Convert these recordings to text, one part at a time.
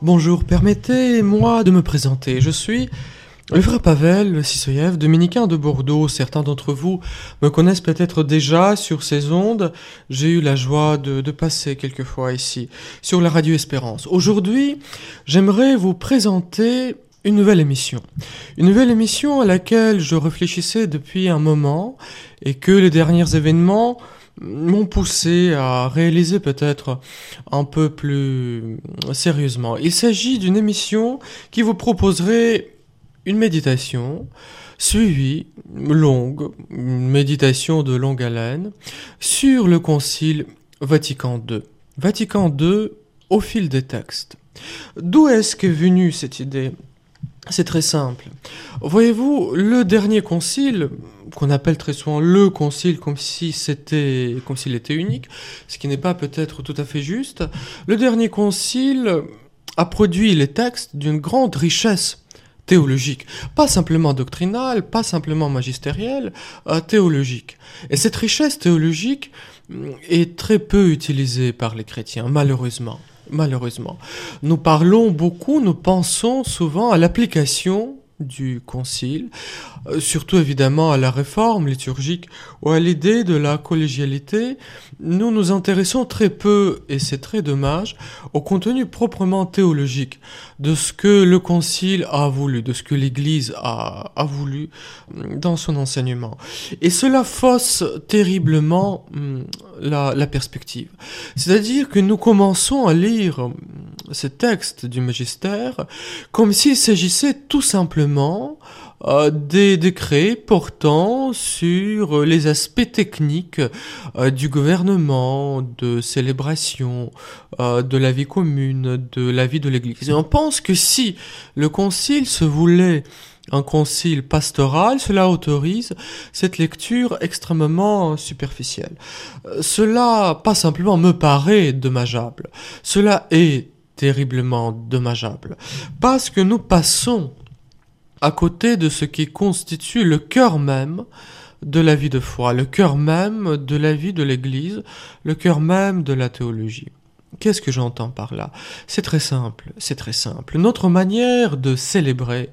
Bonjour, permettez-moi de me présenter. Je suis le frère Pavel Sissoyev, dominicain de Bordeaux. Certains d'entre vous me connaissent peut-être déjà sur ces ondes. J'ai eu la joie de, de passer quelques fois ici, sur la radio Espérance. Aujourd'hui, j'aimerais vous présenter une nouvelle émission. Une nouvelle émission à laquelle je réfléchissais depuis un moment et que les derniers événements m'ont poussé à réaliser peut-être un peu plus sérieusement. Il s'agit d'une émission qui vous proposerait une méditation suivie, longue, une méditation de longue haleine, sur le Concile Vatican II. Vatican II au fil des textes. D'où est-ce qu'est venue cette idée? C'est très simple. Voyez-vous, le dernier concile, qu'on appelle très souvent le concile comme si c'était, s'il était unique, ce qui n'est pas peut-être tout à fait juste, le dernier concile a produit les textes d'une grande richesse théologique, pas simplement doctrinale, pas simplement magistérielle, euh, théologique. Et cette richesse théologique mm, est très peu utilisée par les chrétiens, malheureusement malheureusement. Nous parlons beaucoup, nous pensons souvent à l'application du concile, euh, surtout évidemment à la réforme liturgique ou à l'idée de la collégialité, nous nous intéressons très peu, et c'est très dommage, au contenu proprement théologique de ce que le concile a voulu, de ce que l'Église a, a voulu mm, dans son enseignement. Et cela fausse terriblement mm, la, la perspective. C'est-à-dire que nous commençons à lire mm, ces textes du magistère comme s'il s'agissait tout simplement euh, des décrets portant sur les aspects techniques euh, du gouvernement, de célébration, euh, de la vie commune, de la vie de l'Église. Et on pense que si le concile se voulait un concile pastoral, cela autorise cette lecture extrêmement superficielle. Cela, pas simplement me paraît dommageable, cela est terriblement dommageable, parce que nous passons à côté de ce qui constitue le cœur même de la vie de foi, le cœur même de la vie de l'Église, le cœur même de la théologie. Qu'est-ce que j'entends par là? C'est très simple, c'est très simple. Notre manière de célébrer,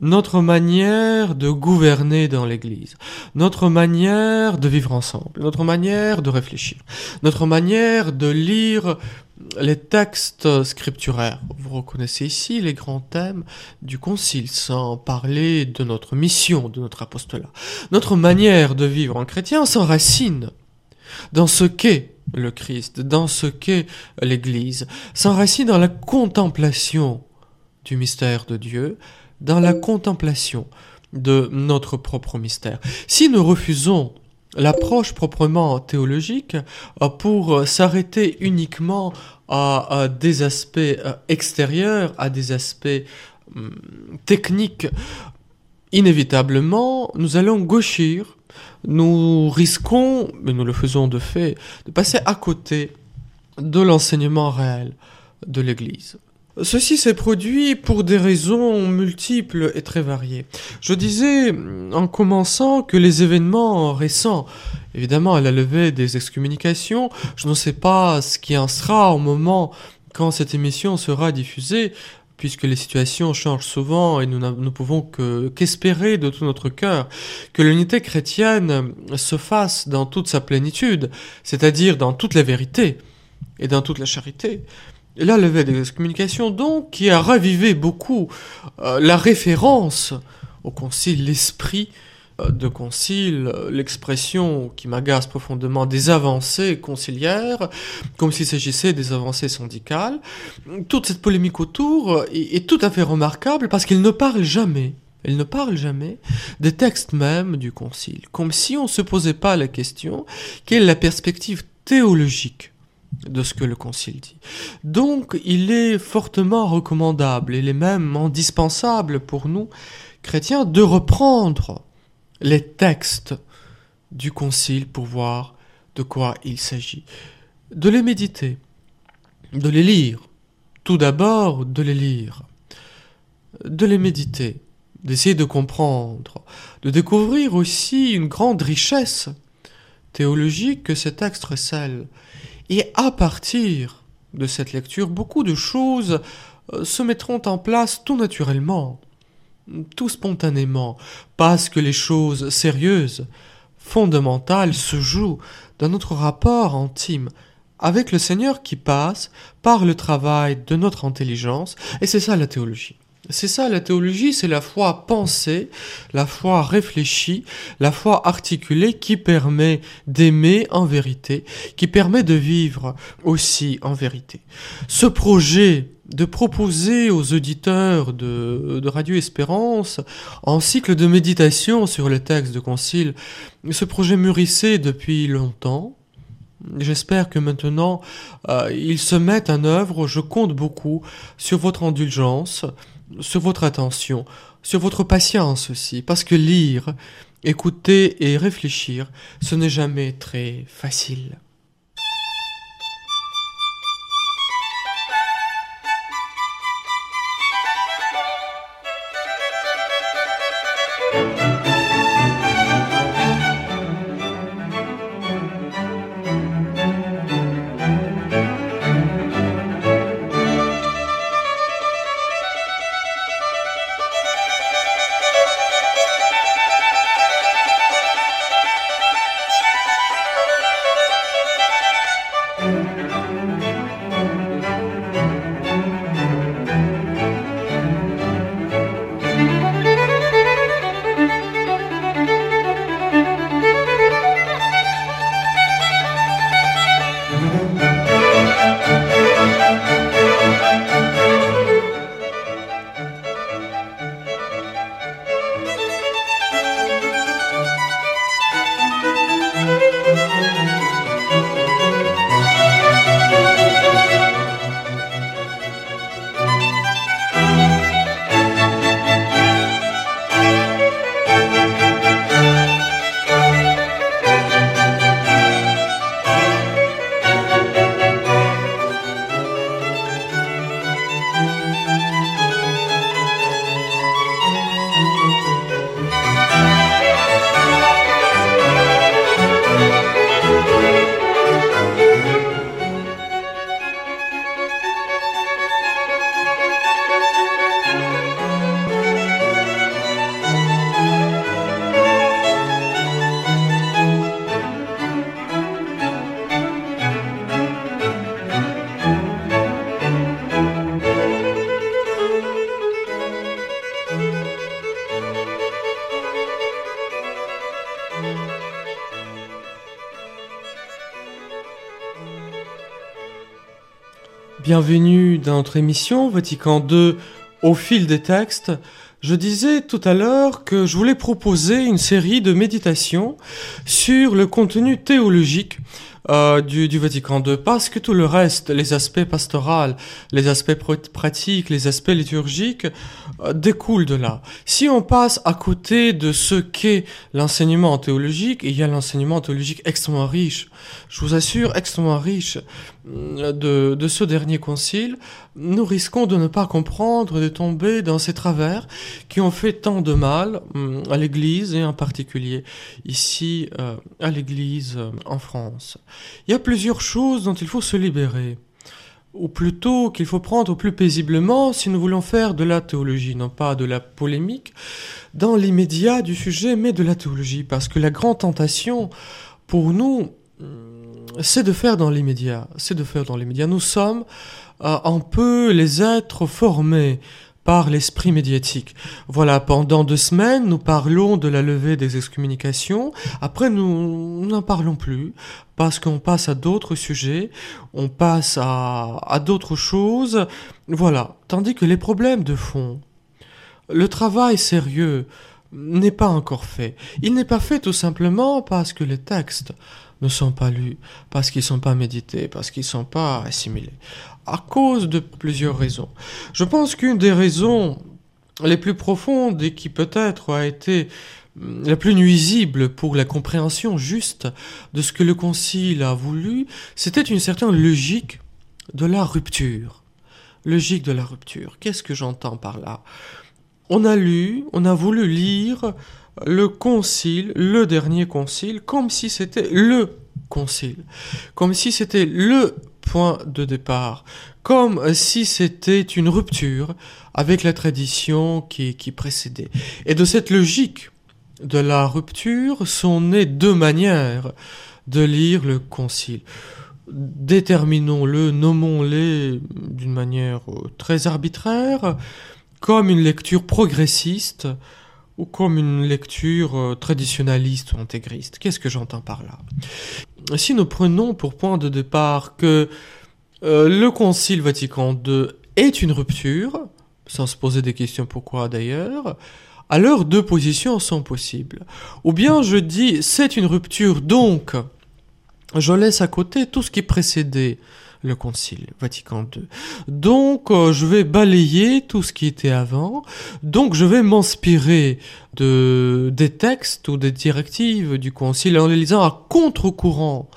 notre manière de gouverner dans l'Église, notre manière de vivre ensemble, notre manière de réfléchir, notre manière de lire les textes scripturaires. Vous reconnaissez ici les grands thèmes du Concile, sans parler de notre mission, de notre apostolat. Notre manière de vivre en chrétien s'enracine dans ce qu'est le Christ, dans ce qu'est l'Église, s'enracine dans la contemplation du mystère de Dieu, dans la contemplation de notre propre mystère. Si nous refusons l'approche proprement théologique euh, pour euh, s'arrêter uniquement à, des aspects euh, extérieurs, à des aspects hum, techniques, inévitablement, nous allons gauchir, nous risquons, mais nous le faisons de fait, de passer à côté de l'enseignement réel de l'Église. Ceci s'est produit pour des raisons multiples et très variées. Je disais en commençant que les événements récents, évidemment à la levée des excommunications, je ne sais pas ce qui en sera au moment quand cette émission sera diffusée, puisque les situations changent souvent et nous ne pouvons qu'espérer de tout notre cœur que l'unité chrétienne se fasse dans toute sa plénitude, c'est-à-dire dans toute la vérité et dans toute la charité. La levée des excommunications, donc, qui a ravivé beaucoup euh, la référence au concile, l'esprit de concile, euh, l'expression qui m'agace profondément des avancées conciliaires, comme s'il s'agissait des avancées syndicales. Toute cette polémique autour est, est tout à fait remarquable parce qu'il ne parle jamais elle ne parle jamais des textes même du concile, comme si on ne se posait pas la question quelle est la perspective théologique de ce que le Concile dit. Donc il est fortement recommandable, il est même indispensable pour nous, chrétiens, de reprendre les textes du Concile pour voir de quoi il s'agit, de les méditer, de les lire, tout d'abord de les lire, de les méditer, d'essayer de comprendre, de découvrir aussi une grande richesse théologique que ces textes recèlent. Et à partir de cette lecture, beaucoup de choses euh, se mettront en place tout naturellement, tout spontanément, parce que les choses sérieuses, fondamentales se jouent dans notre rapport intime avec le Seigneur qui passe par le travail de notre intelligence, et c'est ça la théologie. C'est ça la théologie, c'est la foi pensée, la foi réfléchie, la foi articulée qui permet d'aimer en vérité, qui permet de vivre aussi en vérité. Ce projet de proposer aux auditeurs de, de, Radio Espérance en cycle de méditation sur les textes de concile, ce projet mûrissait depuis longtemps. J'espère que maintenant euh, il se met en œuvre. Je compte beaucoup sur votre indulgence, sur votre attention, sur votre patience aussi, parce que lire, écouter et réfléchir, ce n'est jamais très facile. Bienvenue dans notre émission Vatican II au fil des textes. Je disais tout à l'heure que je voulais proposer une série de méditations sur le contenu théologique euh, du, du, Vatican II, parce que tout le reste, les aspects pastoraux, les aspects pratiques, les aspects liturgiques, euh, découlent de là. Si on passe à côté de ce qu'est l'enseignement théologique, il y a l'enseignement théologique extrêmement riche, je vous assure, extrêmement riche euh, de, de ce dernier concile, nous risquons de ne pas comprendre, de tomber dans ces travers qui ont fait tant de mal hum, à l'Église et en particulier ici euh, à l'Église en France. Il y a plusieurs choses dont il faut se libérer, ou plutôt qu'il faut prendre plus paisiblement si nous voulons faire de la théologie, non pas de la polémique, dans l'immédiat du sujet, mais de la théologie, parce que la grande tentation pour nous, hum, c'est de faire dans l'immédiat, c'est de faire dans l'immédiat. Nous sommes euh, un peu les êtres formés par l'esprit médiatique. Voilà, pendant deux semaines, nous parlons de la levée des excommunications. Après, nous n'en parlons plus parce qu'on passe à d'autres sujets, on passe à, à d'autres choses. Voilà. Tandis que les problèmes de fond, le travail sérieux n'est pas encore fait. Il n'est pas fait tout simplement parce que les textes ne sont pas lus, parce qu'ils ne sont pas médités, parce qu'ils ne sont pas assimilés. À cause de plusieurs raisons. Je pense qu'une des raisons les plus profondes et qui peut-être a été hum, la plus nuisible pour la compréhension juste de ce que le Concile a voulu, c'était une certaine logique de la rupture. Logique de la rupture. Qu'est-ce que j'entends par là? On a lu, on a voulu lire le concile, le dernier concile, comme si c'était le concile, comme si c'était le point de départ, comme si c'était une rupture avec la tradition qui, qui précédait. Et de cette logique de la rupture sont nées deux manières de lire le concile. Déterminons-le, nommons-les d'une manière très arbitraire, comme une lecture progressiste, ou comme une lecture euh, traditionnaliste ou intégriste. Qu'est-ce que j'entends par là? Si nous prenons pour point de départ que euh, le Concile Vatican II est une rupture, sans se poser des questions pourquoi d'ailleurs, alors deux positions sont possibles. Ou bien je dis c'est une rupture, donc je laisse à côté tout ce qui précédait le Concile Vatican II. Donc euh, je vais balayer tout ce qui était avant, donc je vais m'inspirer de des textes ou des directives du Concile en les lisant à contre-courant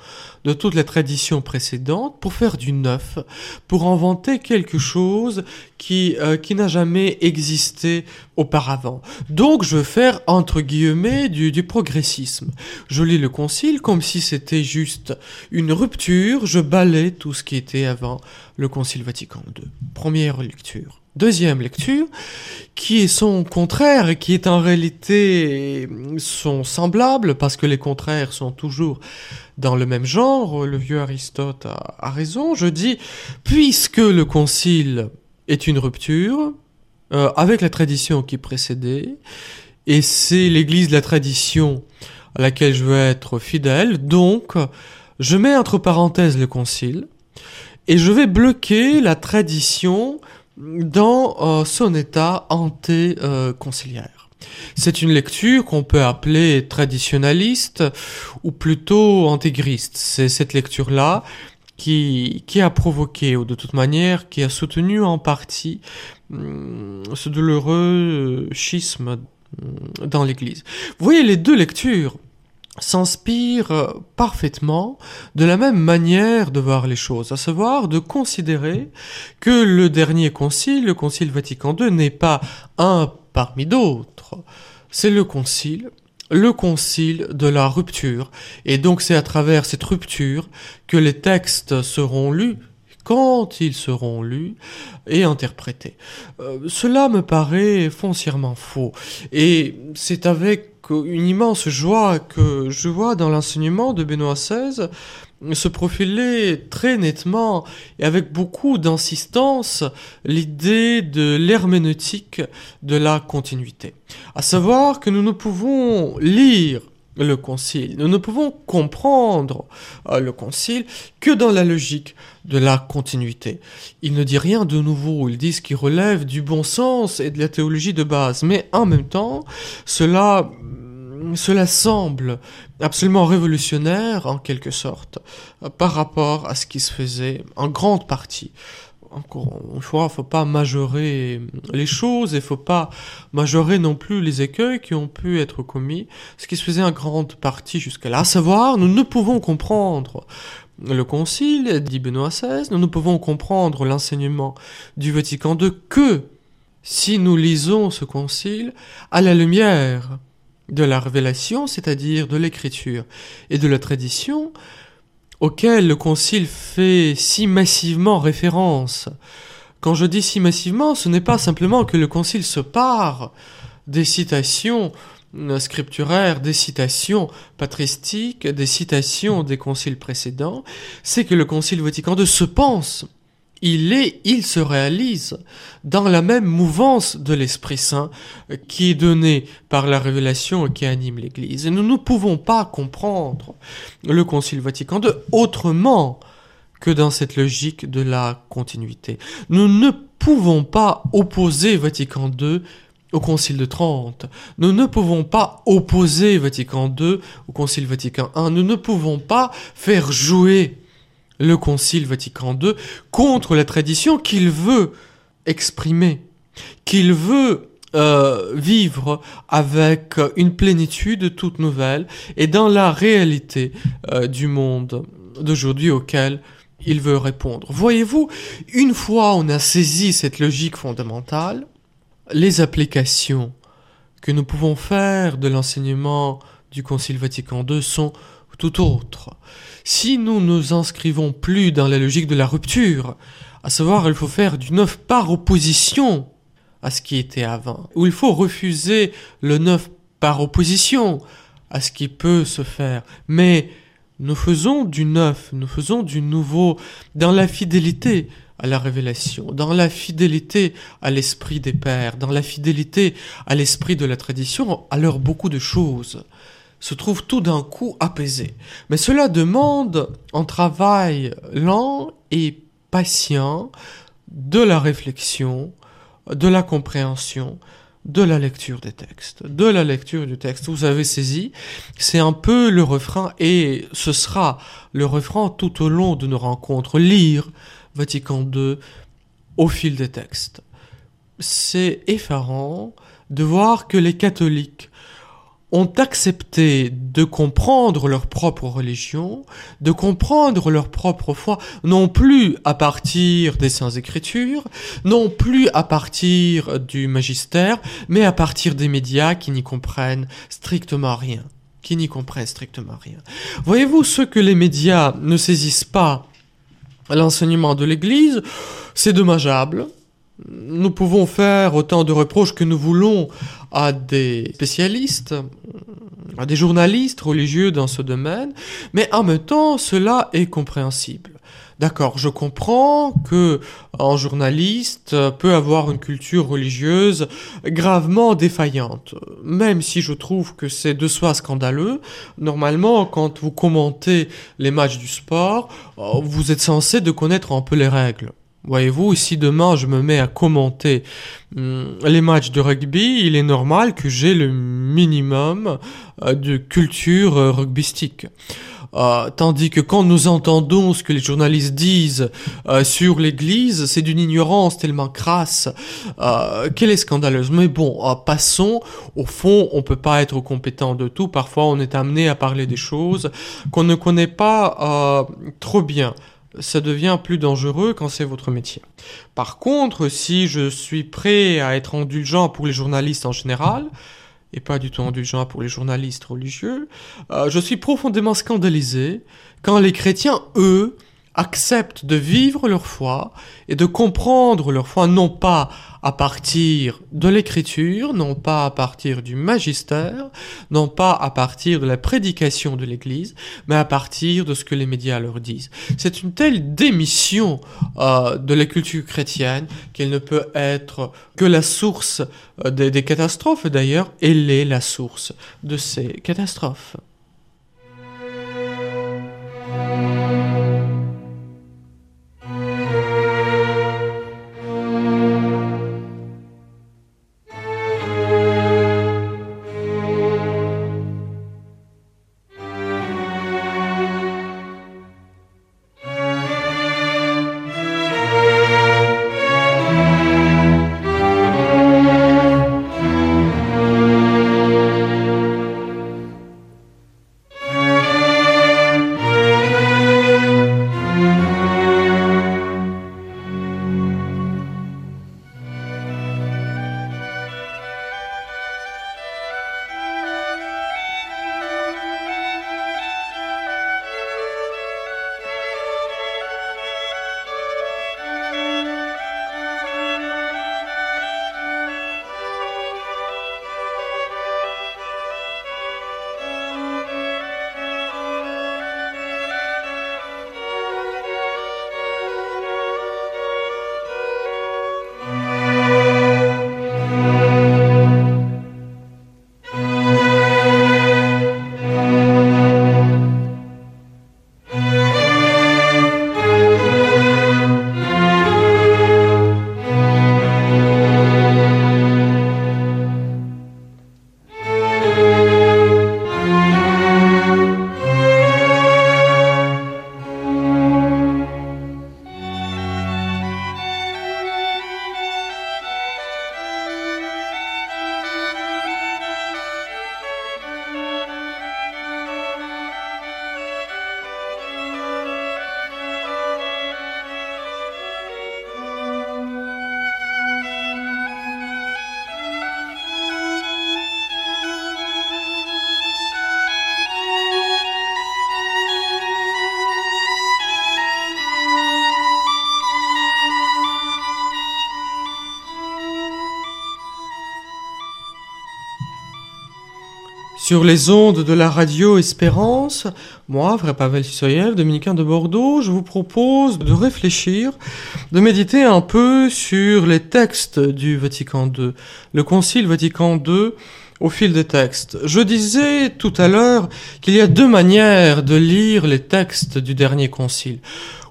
de toute la tradition précédente pour faire du neuf, pour inventer quelque chose qui, euh, qui n'a jamais existé auparavant. Donc je veux faire entre guillemets du, du progressisme. Je lis le concile comme si c'était juste une rupture, je balais tout ce qui était avant le concile Vatican II. Première lecture. Deuxième lecture, qui est son contraire et qui est en réalité son semblable, parce que les contraires sont toujours dans le même genre, le vieux Aristote a, raison, je dis, puisque le concile est une rupture, euh, avec la tradition qui précédait, et c'est l'église de la tradition à laquelle je veux être fidèle, donc je mets entre parenthèses le concile, et je vais bloquer la tradition dans euh, son état anté-conciliaire. C'est une lecture qu'on peut appeler traditionnaliste ou plutôt intégriste. C'est cette lecture-là qui, qui a provoqué, ou de toute manière, qui a soutenu en partie hum, ce douloureux schisme hum, dans l'Église. Vous voyez les deux lectures s'inspire parfaitement de la même manière de voir les choses, à savoir de considérer que le dernier concile, le concile Vatican II, n'est pas un parmi d'autres. C'est le concile, le concile de la rupture. Et donc c'est à travers cette rupture que les textes seront lus quand ils seront lus et interprétés. Euh, cela me paraît foncièrement faux. Et c'est avec une immense joie que je vois dans l'enseignement de Benoît XVI se profiler très nettement et avec beaucoup d'insistance l'idée de l'herméneutique de la continuité. À savoir que nous ne pouvons lire le concile. Nous ne pouvons comprendre euh, le concile que dans la logique de la continuité. Il ne dit rien de nouveau, il dit ce qui relève du bon sens et de la théologie de base, mais en même temps, cela cela semble absolument révolutionnaire en quelque sorte par rapport à ce qui se faisait en grande partie. Encore une fois, il faut pas majorer les choses et il faut pas majorer non plus les écueils qui ont pu être commis, ce qui se faisait en grande partie jusqu'à là. À savoir, nous ne pouvons comprendre le Concile, dit Benoît XVI, nous ne pouvons comprendre l'enseignement du Vatican II que si nous lisons ce Concile à la lumière de la révélation, c'est-à-dire de l'écriture et de la tradition, auquel le Concile fait si massivement référence. Quand je dis si massivement, ce n'est pas simplement que le Concile se part des citations scripturaires, des citations patristiques, des citations des conciles précédents, c'est que le Concile Vatican II se pense il est, il se réalise dans la même mouvance de l'Esprit Saint qui est donné par la révélation qui anime l'Église. Et nous ne pouvons pas comprendre le Concile Vatican II autrement que dans cette logique de la continuité. Nous ne pouvons pas opposer Vatican II au Concile de Trente. Nous ne pouvons pas opposer Vatican II au Concile Vatican I. Nous ne pouvons pas faire jouer le Concile Vatican II contre la tradition qu'il veut exprimer, qu'il veut euh, vivre avec une plénitude toute nouvelle et dans la réalité euh, du monde d'aujourd'hui auquel il veut répondre. Voyez-vous, une fois on a saisi cette logique fondamentale, les applications que nous pouvons faire de l'enseignement du Concile Vatican II sont tout autres. Si nous nous inscrivons plus dans la logique de la rupture, à savoir il faut faire du neuf par opposition à ce qui était avant, ou il faut refuser le neuf par opposition à ce qui peut se faire, mais nous faisons du neuf, nous faisons du nouveau dans la fidélité à la révélation, dans la fidélité à l'esprit des pères, dans la fidélité à l'esprit de la tradition, alors beaucoup de choses se trouvent tout d'un coup apaisées. Mais cela demande un travail lent et patient de la réflexion, de la compréhension, de la lecture des textes, de la lecture du texte. Vous avez saisi, c'est un peu le refrain et ce sera le refrain tout au long de nos rencontres. Lire Vatican II au fil des textes. C'est effarant de voir que les catholiques ont accepté de comprendre leur propre religion, de comprendre leur propre foi, non plus à partir des Saintes Écritures, non plus à partir du magistère, mais à partir des médias qui n'y comprennent strictement rien. Qui n'y comprennent strictement rien. Voyez-vous ce que les médias ne saisissent pas l'enseignement de l'Église, c'est dommageable, nous pouvons faire autant de reproches que nous voulons à des spécialistes, à des journalistes religieux dans ce domaine, mais en même temps, cela est compréhensible. D'accord, je comprends que un journaliste peut avoir une culture religieuse gravement défaillante, même si je trouve que c'est de soi scandaleux. Normalement, quand vous commentez les matchs du sport, vous êtes censé de connaître un peu les règles. Voyez-vous, si demain je me mets à commenter hum, les matchs de rugby, il est normal que j'ai le minimum euh, de culture euh, rugbystique. Euh, tandis que quand nous entendons ce que les journalistes disent sur l'Église, c'est d'une ignorance tellement crasse qu'elle est scandaleuse. Mais bon, passons. Au fond, on peut pas être compétent de tout. Parfois, on est amené à parler des choses qu'on ne connaît pas trop bien ça devient plus dangereux quand c'est votre métier. Par contre, si je suis prêt à être indulgent pour les journalistes en général, et pas du tout indulgent pour les journalistes religieux, euh, je suis profondément scandalisé quand les chrétiens, eux, acceptent de vivre leur foi et de comprendre leur foi non pas à partir de l'écriture, non pas à partir du magistère, non pas à partir de la prédication de l'Église, mais à partir de ce que les médias leur disent. C'est une telle démission euh, de la culture chrétienne qu'elle ne peut être que la source euh, des, des catastrophes. D'ailleurs, elle est la source de ces catastrophes. Sur les ondes de la radio Espérance, moi, frère Pavel Sissoyev, dominicain de Bordeaux, je vous propose de réfléchir, de méditer un peu sur les textes du Vatican II, le Concile Vatican II au fil des textes. Je disais tout à l'heure qu'il y a deux manières de lire les textes du dernier Concile,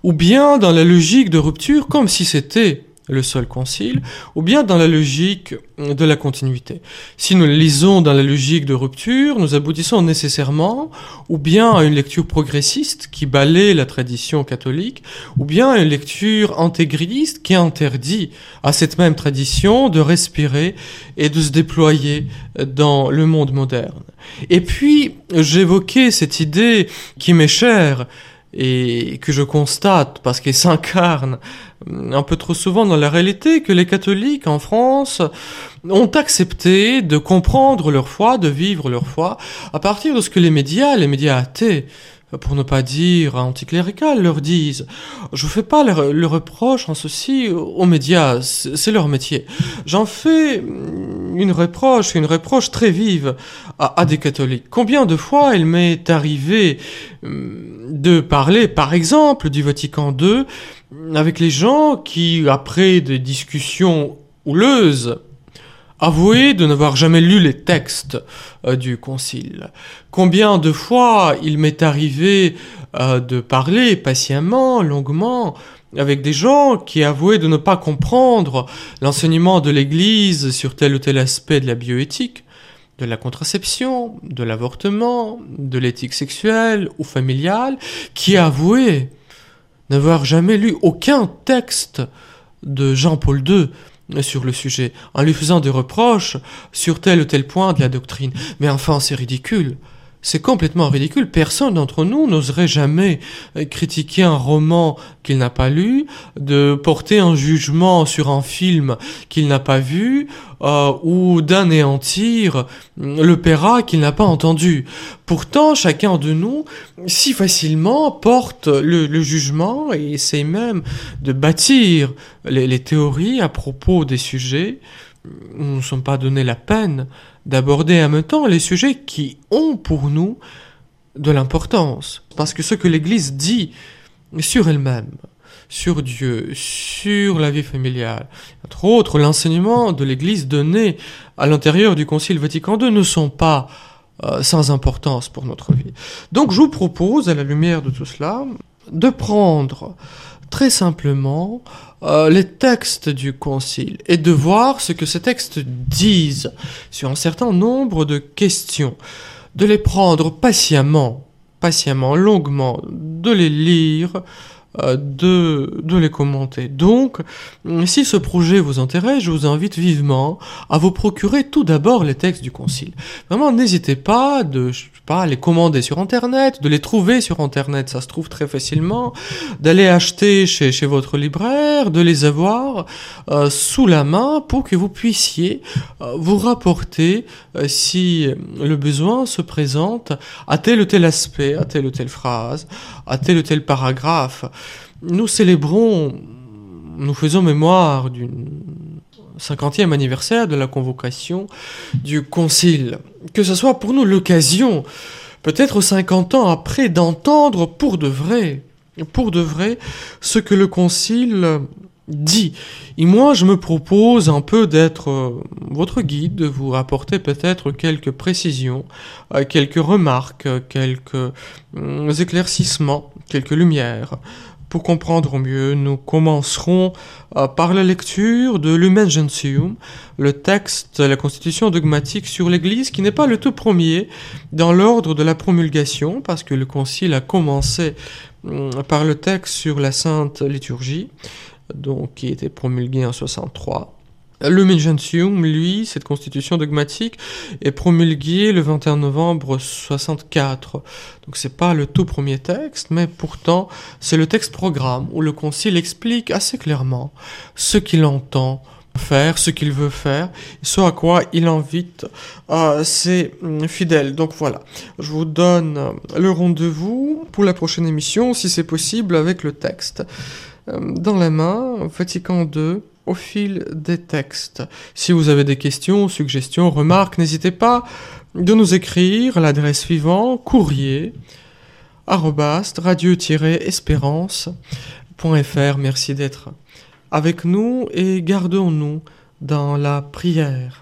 ou bien dans la logique de rupture comme si c'était le seul concile, ou bien dans la logique de la continuité. Si nous lisons dans la logique de rupture, nous aboutissons nécessairement ou bien à une lecture progressiste qui balaie la tradition catholique, ou bien à une lecture intégriste qui interdit à cette même tradition de respirer et de se déployer dans le monde moderne. Et puis, j'évoquais cette idée qui m'est chère, et que je constate parce qu'elle s'incarne un peu trop souvent dans la réalité que les catholiques en France ont accepté de comprendre leur foi, de vivre leur foi à partir de ce que les médias, les médias athées, pour ne pas dire anticlérical, leur disent. Je ne fais pas le, reproche en ceci aux médias, c'est leur métier. J'en fais une reproche, une reproche très vive à, des catholiques. Combien de fois il m'est arrivé hum, de parler, par exemple, du Vatican II avec les gens qui, après des discussions houleuses, avouer de n'avoir jamais lu les textes euh, du Concile. Combien de fois il m'est arrivé euh, de parler patiemment, longuement, avec des gens qui avouaient de ne pas comprendre l'enseignement de l'Église sur tel ou tel aspect de la bioéthique, de la contraception, de l'avortement, de l'éthique sexuelle ou familiale, qui avouaient n'avoir jamais lu aucun texte de Jean-Paul II sur le sujet, en lui faisant des reproches sur tel ou tel point de la doctrine. Mais enfin, c'est ridicule. C'est complètement ridicule. Personne d'entre nous n'oserait jamais euh, critiquer un roman qu'il n'a pas lu, de porter un jugement sur un film qu'il n'a pas vu, euh, ou d'anéantir l'opéra qu'il n'a pas entendu. Pourtant, chacun de nous, si facilement, porte le, jugement et essaie même de bâtir les, les théories à propos des sujets. Nous ne sommes pas donné la peine d'aborder en même temps les sujets qui ont pour nous de l'importance. Parce que ce que l'Église dit sur elle-même, sur Dieu, sur la vie familiale, entre autres l'enseignement de l'Église donné à l'intérieur du Concile Vatican II ne sont pas euh, sans importance pour notre vie. Donc je vous propose, à la lumière de tout cela, de prendre très simplement euh, les textes du Concile et de voir ce que ces textes disent sur un certain nombre de questions, de les prendre patiemment, patiemment, longuement, de les lire, de, de les commenter. Donc, si ce projet vous intéresse, je vous invite vivement à vous procurer tout d'abord les textes du Concile. Vraiment, n'hésitez pas de, je sais pas, les commander sur Internet, de les trouver sur Internet, ça se trouve très facilement, d'aller acheter chez, chez votre libraire, de les avoir euh, sous la main pour que vous puissiez euh, vous rapporter si le besoin se présente à tel ou tel aspect, à telle ou telle phrase, à tel ou tel paragraphe nous célébrons, nous faisons mémoire du 50e anniversaire de la convocation du Concile. Que ce soit pour nous l'occasion, peut-être 50 ans après, d'entendre pour de vrai, pour de vrai, ce que le Concile dit. Et moi, je me propose un peu d'être euh, votre guide, de vous rapporter peut-être quelques précisions, euh, quelques remarques, quelques euh, éclaircissements, quelques lumières pour comprendre mieux, nous commencerons par la lecture de Lumen le texte, la constitution dogmatique sur l'Église, qui n'est pas le tout premier dans l'ordre de la promulgation, parce que le Concile a commencé par le texte sur la Sainte Liturgie, donc qui était promulgué en 63. Le Gentium, lui, cette constitution dogmatique, est promulguée le 21 novembre 64. Donc c'est pas le tout premier texte, mais pourtant c'est le texte programme où le concile explique assez clairement ce qu'il entend faire, ce qu'il veut faire, ce à quoi il invite euh, ses fidèles. Donc voilà, je vous donne le rendez-vous pour la prochaine émission, si c'est possible, avec le texte dans la main, Vatican II au fil des textes. Si vous avez des questions, suggestions, remarques, n'hésitez pas de nous écrire à l'adresse suivante courrier radio-espérance.fr. Merci d'être avec nous et gardons-nous dans la prière.